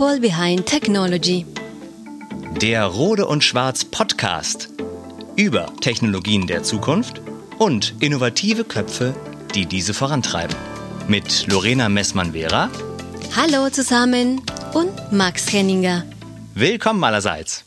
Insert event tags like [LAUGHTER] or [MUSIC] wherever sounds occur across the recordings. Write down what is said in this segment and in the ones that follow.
People Behind Technology. Der Rode und Schwarz Podcast über Technologien der Zukunft und innovative Köpfe, die diese vorantreiben. Mit Lorena Messmann-Vera. Hallo zusammen und Max Henninger. Willkommen allerseits.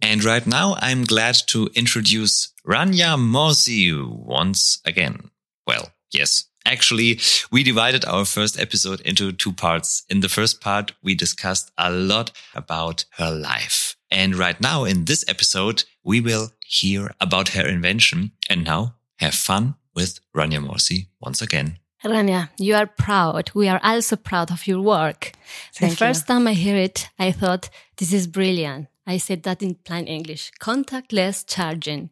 And right now I'm glad to introduce Rania Morsi once again. Well, yes, Actually, we divided our first episode into two parts. In the first part, we discussed a lot about her life. And right now in this episode, we will hear about her invention and now have fun with Rania Morsi once again. Rania, you are proud. We are also proud of your work. Thank the first time I hear it, I thought, this is brilliant. I said that in plain English, contactless charging.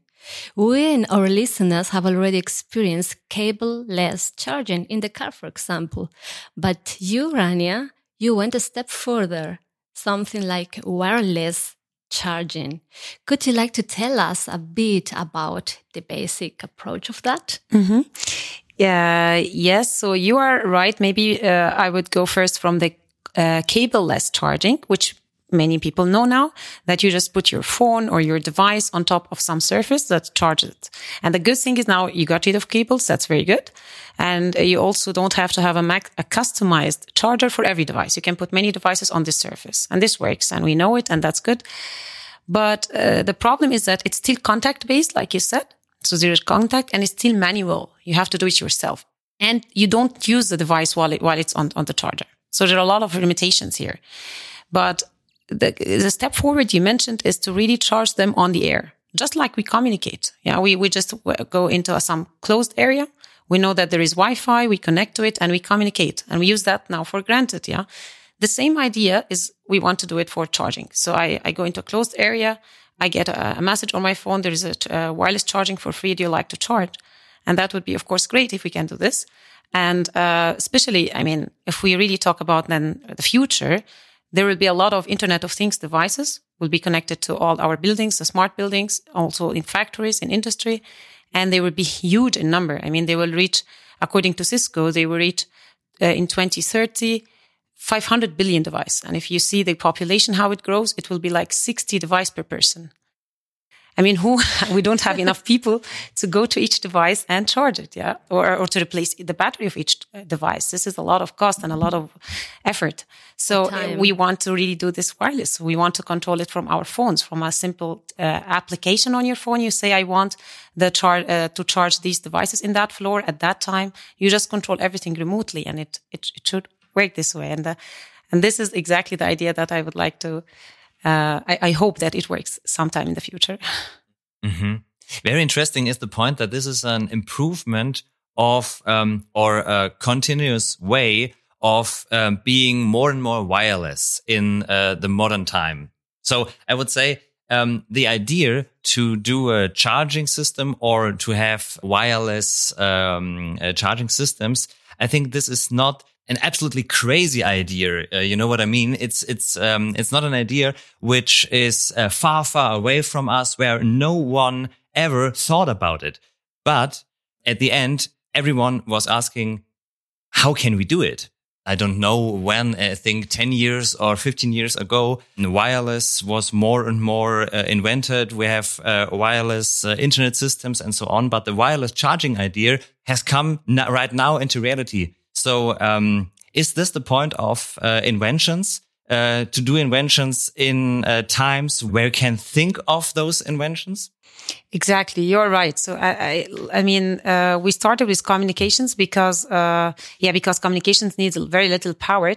We and our listeners have already experienced cable-less charging in the car, for example. But you, Rania, you went a step further, something like wireless charging. Could you like to tell us a bit about the basic approach of that? Mm-hmm. Uh, yes, so you are right. Maybe uh, I would go first from the uh, cable-less charging, which many people know now that you just put your phone or your device on top of some surface that charges it. And the good thing is now you got rid of cables. That's very good. And you also don't have to have a, Mac, a customized charger for every device. You can put many devices on this surface and this works and we know it and that's good. But uh, the problem is that it's still contact based, like you said. So there is contact and it's still manual. You have to do it yourself and you don't use the device while, it, while it's on, on the charger. So there are a lot of limitations here. But the, the step forward you mentioned is to really charge them on the air, just like we communicate. Yeah, we, we just go into some closed area. We know that there is Wi-Fi, we connect to it and we communicate and we use that now for granted. Yeah. The same idea is we want to do it for charging. So I, I go into a closed area. I get a, a message on my phone. There is a, a wireless charging for free. Do you like to charge? And that would be, of course, great if we can do this. And, uh, especially, I mean, if we really talk about then the future, there will be a lot of Internet of Things devices will be connected to all our buildings, the smart buildings, also in factories, in industry, and they will be huge in number. I mean, they will reach, according to Cisco, they will reach uh, in 2030 500 billion device. And if you see the population how it grows, it will be like 60 device per person. I mean, who, [LAUGHS] we don't have enough people to go to each device and charge it. Yeah. Or, or to replace the battery of each device. This is a lot of cost and a lot of effort. So uh, we want to really do this wireless. We want to control it from our phones, from a simple uh, application on your phone. You say, I want the charge, uh, to charge these devices in that floor at that time. You just control everything remotely and it, it, it should work this way. And, uh, and this is exactly the idea that I would like to, uh, I, I, hope that it works sometime in the future. [LAUGHS] Mm -hmm. Very interesting is the point that this is an improvement of um, or a continuous way of um, being more and more wireless in uh, the modern time. So I would say um, the idea to do a charging system or to have wireless um, uh, charging systems, I think this is not an absolutely crazy idea. Uh, you know what I mean? It's it's um, it's not an idea which is uh, far far away from us, where no one ever thought about it. But at the end, everyone was asking, "How can we do it?" I don't know when. I think ten years or fifteen years ago, wireless was more and more uh, invented. We have uh, wireless uh, internet systems and so on. But the wireless charging idea has come right now into reality so, um, is this the point of uh, inventions? Uh, to do inventions in uh, times where you can think of those inventions? Exactly, you're right. So I, I, I mean, uh, we started with communications because, uh, yeah, because communications needs very little power.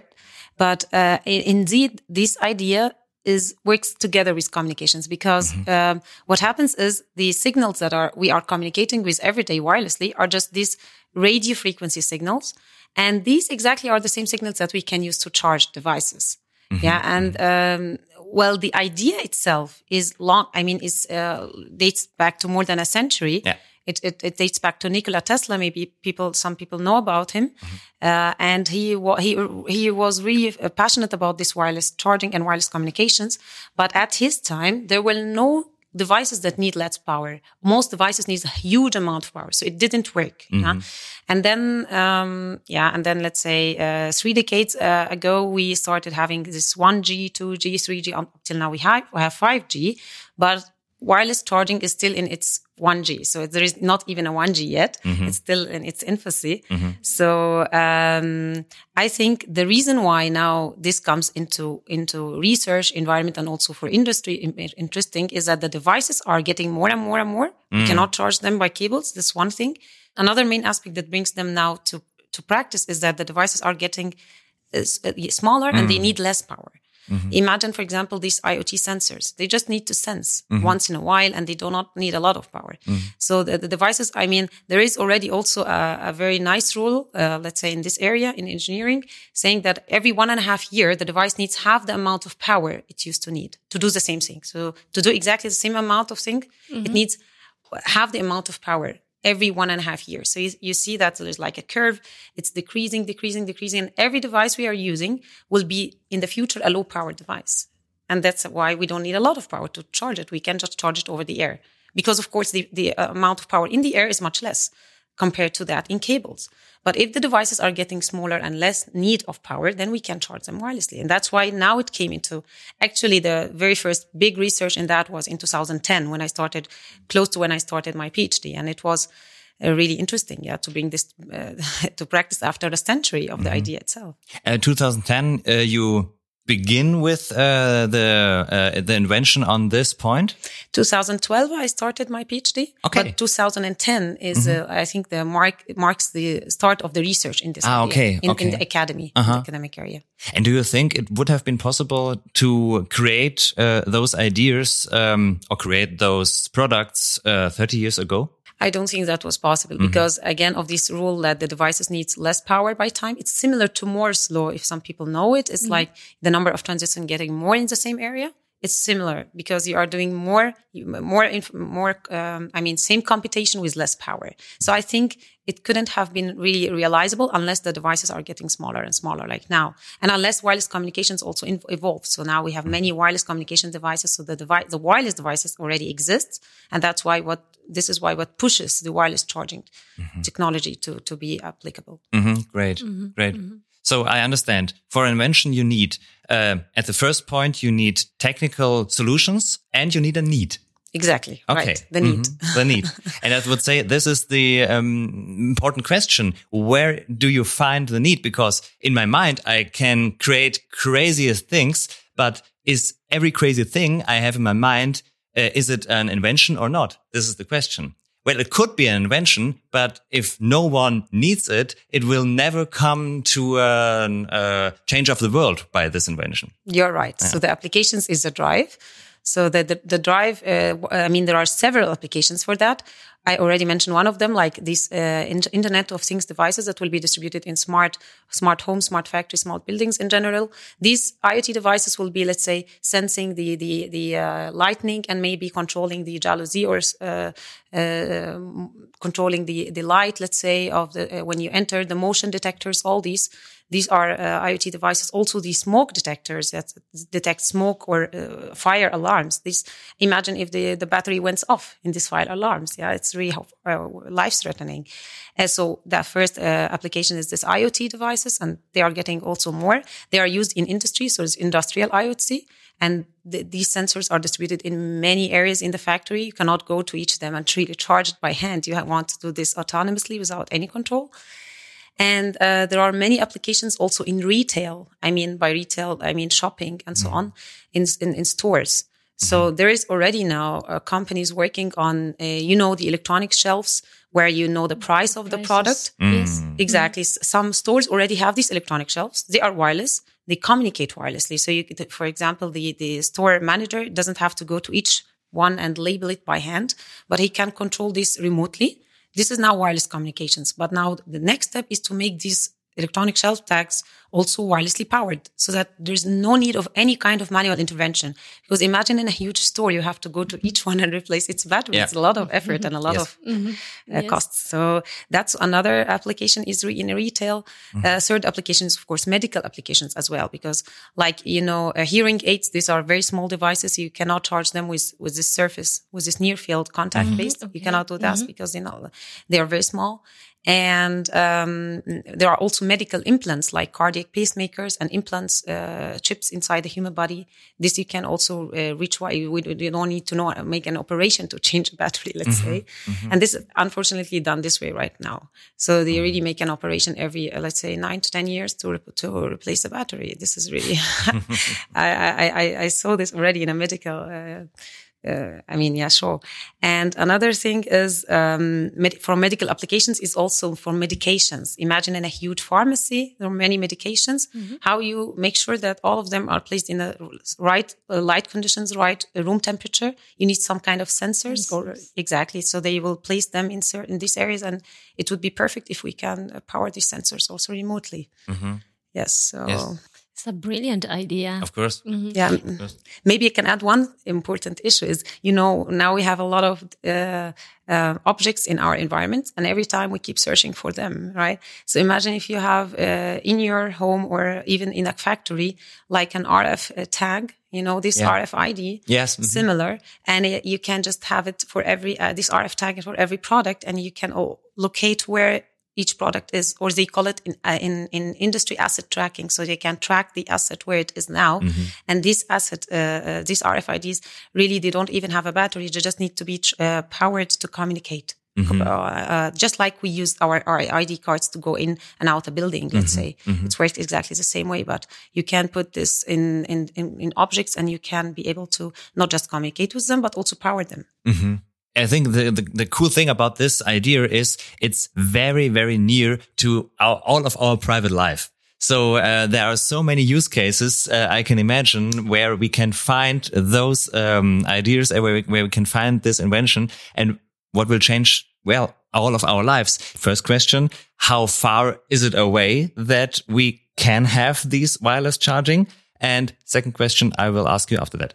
But uh, indeed, this idea is works together with communications because mm -hmm. um, what happens is the signals that are we are communicating with every day wirelessly are just these radio frequency signals and these exactly are the same signals that we can use to charge devices. Mm-hmm. Yeah. And, mm-hmm. um, well, the idea itself is long. I mean, is, uh, dates back to more than a century. Yeah. It, it, it, dates back to Nikola Tesla. Maybe people, some people know about him. Mm-hmm. Uh, and he, he, he was really passionate about this wireless charging and wireless communications. But at his time, there were no devices that need less power. Most devices need a huge amount of power. So it didn't work. Yeah? And then, um, yeah, and then let's say, uh, three decades uh, ago, we started having this 1G, 2G, 3G up till now we have, we have 5G, but wireless charging is still in its 1G. So there is not even a 1G yet. It's still in its infancy. So, um, I think the reason why now this comes into, into research environment and also for industry interesting is that the devices are getting more and more and more. You cannot charge them by cables. That's one thing. Another main aspect that brings them now to, to practice is that the devices are getting uh, uh, smaller and they need less power. Mm-hmm. Imagine, for example, these IoT sensors. They just need to sense mm-hmm. once in a while and they do not need a lot of power. Mm-hmm. So the, the devices, I mean, there is already also a, a very nice rule, uh, let's say in this area in engineering, saying that every one and a half year, the device needs half the amount of power it used to need to do the same thing. So to do exactly the same amount of thing, it needs half the amount of power every one and a half years. So you, you see that there's like a curve. It's decreasing, decreasing, decreasing. And every device we are using will be in the future a low power device. And that's why we don't need a lot of power to charge it. We can just charge it over the air because of course the, the uh, amount of power in the air is much less compared to that in cables. But if the devices are getting smaller and less need of power, then we can charge them wirelessly. And that's why now it came into actually the very first big research in that was in 2010 when I started close to when I started my PhD. And it was uh, really interesting, yeah, to bring this uh, [LAUGHS] to practice after a century of the idea itself. Uh, 2010, uh, you begin with uh, the uh, the invention on this point. 2012, I started my PhD. Okay. But 2010 is, uh, I think, the mark marks the start of the research in this. Ah, area, okay, In, okay. in the academy, in the academic area. And do you think it would have been possible to create uh, those ideas um, or create those products uh, 30 years ago? I don't think that was possible Mm-hmm. because again of this rule that the devices needs less power by time. It's similar to Moore's law. If some people know it, it's like the number of transistors getting more in the same area. It's similar because you are doing more, more, inf- more. Um, I mean, same computation with less power. So I think it couldn't have been really realizable unless the devices are getting smaller and smaller, like now, and unless wireless communications also in- evolve. So now we have many wireless communication devices. So the device, the wireless devices already exist, and that's why what this is why what pushes the wireless charging technology to to be applicable. hmm Great, great. So I understand. For invention, you need uh, at the first point you need technical solutions and you need a need. Exactly. Okay, Right. The need. Mhm. the need. [LAUGHS] and I would say this is the um, important question. Where do you find the need? Because in my mind, I can create craziest things, but is every crazy thing I have in my mind, uh, is it an invention or not? This is the question. Well, it could be an invention, but if no one needs it, it will never come to a uh, change of the world by this invention. You're right. So the applications is a drive. So the the, the drive. Uh, I mean, there are several applications for that. I already mentioned one of them, like these uh, in- Internet of Things devices that will be distributed in smart smart homes, smart factories, smart buildings in general. These IoT devices will be, let's say, sensing the the the uh, lightning and maybe controlling the jalousie or uh, uh, controlling the the light. Let's say of the uh, when you enter the motion detectors. All these these are uh, IoT devices. Also, the smoke detectors that detect smoke or uh, fire alarms. This imagine if the the battery went off in these fire alarms. Yeah, it's really uh, life threatening. And so that first uh, application is this IoT devices, and they are getting also more. They are used in industry, so it's industrial IoT. And the, these sensors are distributed in many areas in the factory. You cannot go to each of them and really charge it by hand. You want to do this autonomously without any control. And uh, there are many applications also in retail. I mean, by retail, I mean shopping and so on in, in, in stores. So there is already now uh, companies working on, uh, you know, the electronic shelves where you know the price of the product. Yes. Exactly. S- Some stores already have these electronic shelves. They are wireless. They communicate wirelessly. So you, could- for example, the, the store manager doesn't have to go to each one and label it by hand, but he can control this remotely. This is now wireless communications. But now the next step is to make these electronic shelf tags also wirelessly powered so that there's no need of any kind of manual intervention. Because imagine in a huge store, you have to go to each one and replace its battery. Yeah. It's a lot of effort and a lot yes. of mm-hmm. uh, yes. costs. So that's another application is re- in retail. Mm-hmm. Uh, third application is, of course, medical applications as well. Because like, you know, uh, hearing aids, these are very small devices. You cannot charge them with, with this surface, with this near field contact mm-hmm. based. You cannot do that mm-hmm. because, you know, they are very small. And um, there are also medical implants like cardiac pacemakers and implants, uh, chips inside the human body. This you can also uh, reach. Why you, you don't need to know make an operation to [LAUGHS] change a battery, let's mm-hmm. say. Mm-hmm. And this is unfortunately done this way right now. So they mm-hmm. really make an operation every, uh, let's say, nine to ten years to re- to replace the battery. This is really. [LAUGHS] [LAUGHS] I, I, I saw this already in a medical uh, I mean, yeah, sure. And another thing is um, med- for medical applications is also for medications. Imagine in a huge pharmacy, there are many medications. Mm-hmm. How you make sure that all of them are placed in the right uh, light conditions, right uh, room temperature. You need some kind of sensors, or exactly. So they will place them in certain these areas, and it would be perfect if we can uh, power these sensors also remotely. Mm-hmm. Yes. So. Yes. It's a brilliant idea. Of course. Mm-hmm. Yeah. Of course. Maybe I can add one important issue is, you know, now we have a lot of uh, uh, objects in our environment and every time we keep searching for them, right? So imagine if you have uh, in your home or even in a factory, like an RF uh, tag, you know, this yeah. RFID, yes, mm-hmm. similar, and it, you can just have it for every, uh, this RF tag for every product and you can locate where each product is, or they call it in, uh, in, in industry asset tracking. So they can track the asset where it is now. Mm-hmm. And this asset, uh, uh, these RFIDs really, they don't even have a battery. They just need to be uh, powered to communicate. Mm-hmm. Uh, uh, just like we use our, our ID cards to go in and out a building, let's mm-hmm. say. Mm-hmm. It's worked exactly the same way, but you can put this in, in, in, in, objects and you can be able to not just communicate with them, but also power them. I think the, the, the, cool thing about this idea is it's very, very near to our, all of our private life. So uh, there are so many use cases uh, I can imagine where we can find those um, ideas, uh, where we, where we can find this invention, and what will change. Well, all of our lives. First question: How far is it away that we can have these wireless charging? And second question, I will ask you after that.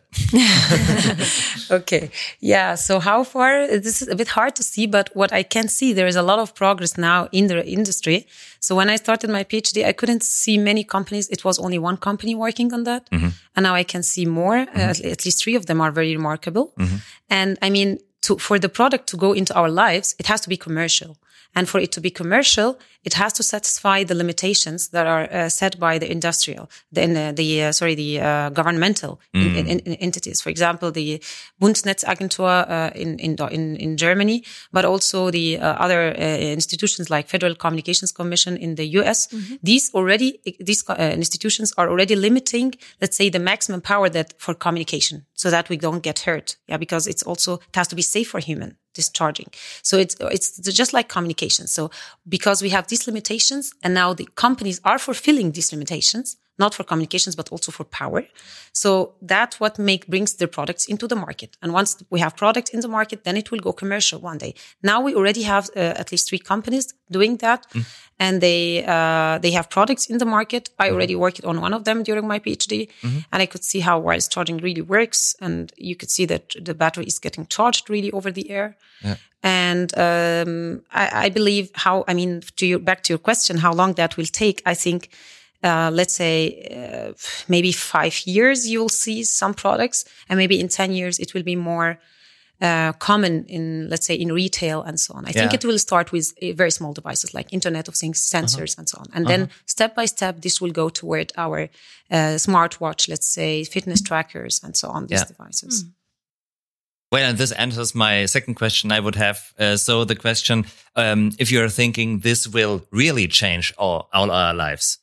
[LAUGHS] okay. Yeah. So how far? This is a bit hard to see, but what I can see, there is a lot of progress now in the industry. So when I started my PhD, I couldn't see many companies. It was only one company working on that. Mm-hmm. And now I can see more. Mm-hmm. Uh, at least three of them are very remarkable. Mm-hmm. And I mean, to, for the product to go into our lives, it has to be commercial. And for it to be commercial, it has to satisfy the limitations that are uh, set by the industrial, the, uh, the uh, sorry, the uh, governmental mm. in, in, in entities. For example, the Bundesnetzagentur uh, in, in, in in Germany, but also the uh, other institutions like Federal Communications Commission in the U.S. Mm-hmm. These already these institutions are already limiting, let's say, the maximum power that for communication, so that we don't get hurt. Yeah, because it's also it has to be safe for human discharging. So it's it's just like communication. So because we have these limitations and now the companies are fulfilling these limitations, not for communications, but also for power. So that's what make brings their products into the market. And once we have product in the market, then it will go commercial one day. Now we already have uh, at least three companies doing that, mm. and they uh, they have products in the market. I mm-hmm. already worked on one of them during my PhD, mm-hmm. and I could see how wireless charging really works, and you could see that the battery is getting charged really over the air. Yeah. And um, I, I, believe how I mean to your back to your question, how long that will take. I think uh, let's say uh, maybe five years you will see some products and maybe in 10 years it will be more uh, common in let's say in retail and so on i yeah. think it will start with uh, very small devices like internet of things sensors -huh. and so on and -huh. then step by step this will go toward our uh, smartwatch let's say fitness trackers and so on these yeah. devices mm. Well, and this answers my second question I would have. Uh, so the question, um, if you're thinking this will really change all, all our lives,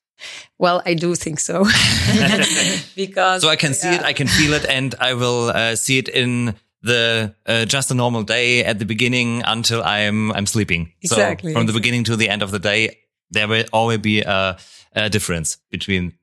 well, I do think so. [LAUGHS] [LAUGHS] because so I can see yeah. it, I can feel it, and I will uh, see it in the uh, just a normal day at the beginning until I'm I'm sleeping. Exactly. So from the beginning to the end of the day, there will always be a, a difference between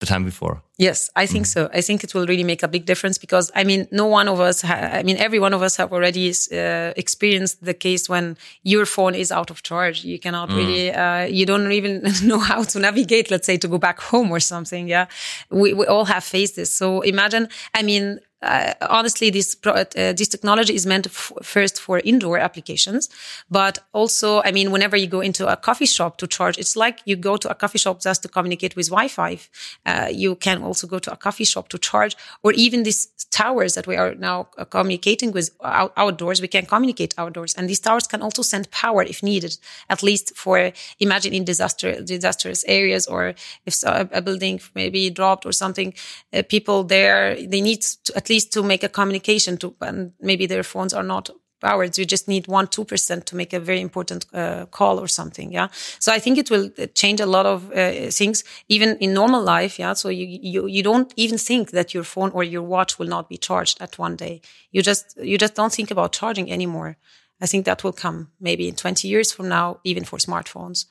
the time before. Yes, I think mm. so. I think it will really make a big difference because I mean, no one of us, I mean, every one of us have already uh, experienced the case when your phone is out of charge. You cannot mm. really, uh, you don't even [LAUGHS] know how to navigate, let's say, to go back home or something. Yeah. We, we all have faced this. So imagine, I mean, uh, honestly, this uh, this technology is meant first for indoor applications, but also, I mean, whenever you go into a coffee shop to charge, it's like you go to a coffee shop just to communicate with Wi-Fi. Uh, you can also go to a coffee shop to charge, or even these towers that we are now uh, communicating with out- outdoors. We can communicate outdoors, and these towers can also send power if needed, at least for imagine in disaster disastrous areas, or if a, a building maybe dropped or something, uh, people there they need to at least to make a communication to, and maybe their phones are not powered. You just need one, 2% to make a very important uh, call or something. Yeah. So I think it will uh, change a lot of uh, things, even in normal life. Yeah. So you, you, you don't even think that your phone or your watch will not be charged at one day. You just, you just don't think about charging anymore. I think that will come maybe in 20 years from now, even for smartphones.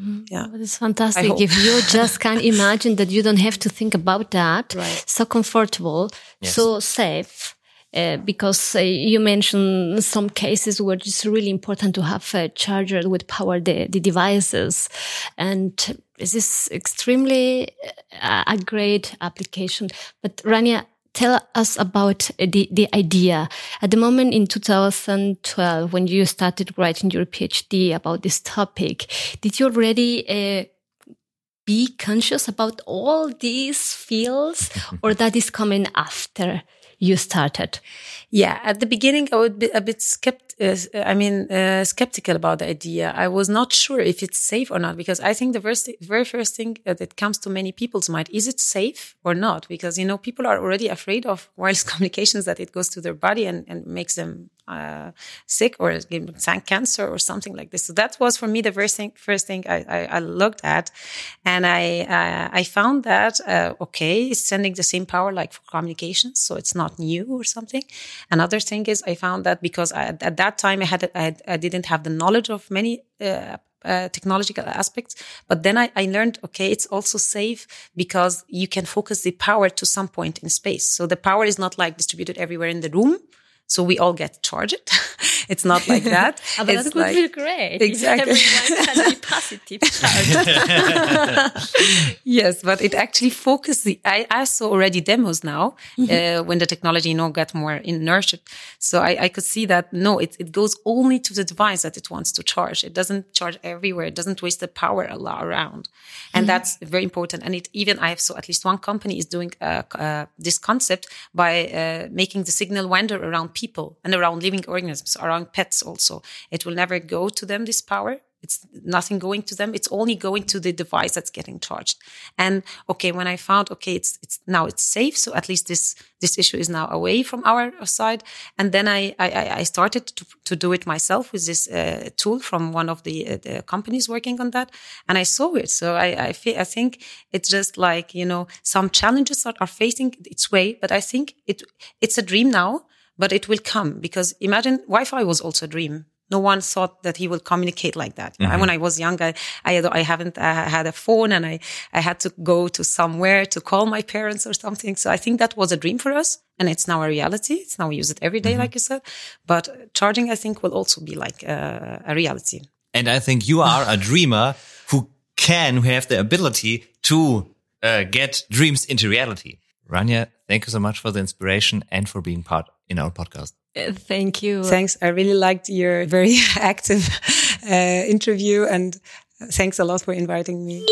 Mm-hmm. Yeah. But it's fantastic. If you just can [LAUGHS] imagine that you don't have to think about that, right. so comfortable, yes. so safe. Uh, because uh, you mentioned some cases where it's really important to have a charger with power the, the devices. And this is extremely uh, a great application. But Rania, tell us about the, the idea. At the moment in 2012, when you started writing your PhD about this topic, did you already uh, be conscious about all these fields or [LAUGHS] that is coming after you started? Yeah, at the beginning, I would be a bit skept. Uh, I mean, uh, skeptical about the idea. I was not sure if it's safe or not because I think the first, very first thing uh, that comes to many people's mind is it safe or not? Because you know, people are already afraid of wireless [LAUGHS] communications that it goes to their body and, and makes them uh, sick or cancer or something like this. So that was for me the first thing. First thing I, I, I looked at, and I uh, I found that uh, okay, it's sending the same power like for communications, so it's not new or something. Another thing is I found that because I, at that time I had I, I didn't have the knowledge of many uh, uh, technological aspects. But then I, I, learned, okay, it's also safe because you can focus the power to some point in space. So the power is not like distributed everywhere in the room. So we all get charged. [LAUGHS] it's not like [LAUGHS] that. oh, but that would like, feel great. Exactly. Everyone positive [LAUGHS] charge. yes, but it actually focuses. I, I saw already demos now mm-hmm. uh, when the technology, you know, got more nurtured. So I, I could see that no, it, it goes only to the device that it wants to charge. It doesn't charge everywhere. It doesn't waste the power a lot around. And mm-hmm. that's very important. And it even I have so at least one company is doing uh, uh, this concept by uh, making the signal wander around people and around living organisms, around pets also. It will never go to them, this power. It's nothing going to them. It's only going to the device that's getting charged. And okay, when I found, okay, it's, it's now it's safe. So at least this, this issue is now away from our side. And then I, I, I started to, to do it myself with this uh, tool from one of the, uh, the, companies working on that. And I saw it. So I, I feel, I think it's just like, you know, some challenges are facing its way, but I think it, it's a dream now but it will come because imagine Wi-Fi was also a dream. No one thought that he would communicate like that. Mm-hmm. When I was young, I, I, I haven't uh, had a phone and I, I had to go to somewhere to call my parents or something. So I think that was a dream for us and it's now a reality. It's now we use it every day, mm-hmm. like you said. But charging, I think, will also be like uh, a reality. And I think you are a [LAUGHS] dreamer who can, who have the ability to uh, get dreams into reality. Rania, thank you so much for the inspiration and for being part in our podcast. Uh, thank you. Thanks. I really liked your very [LAUGHS] active uh, interview and thanks a lot for inviting me.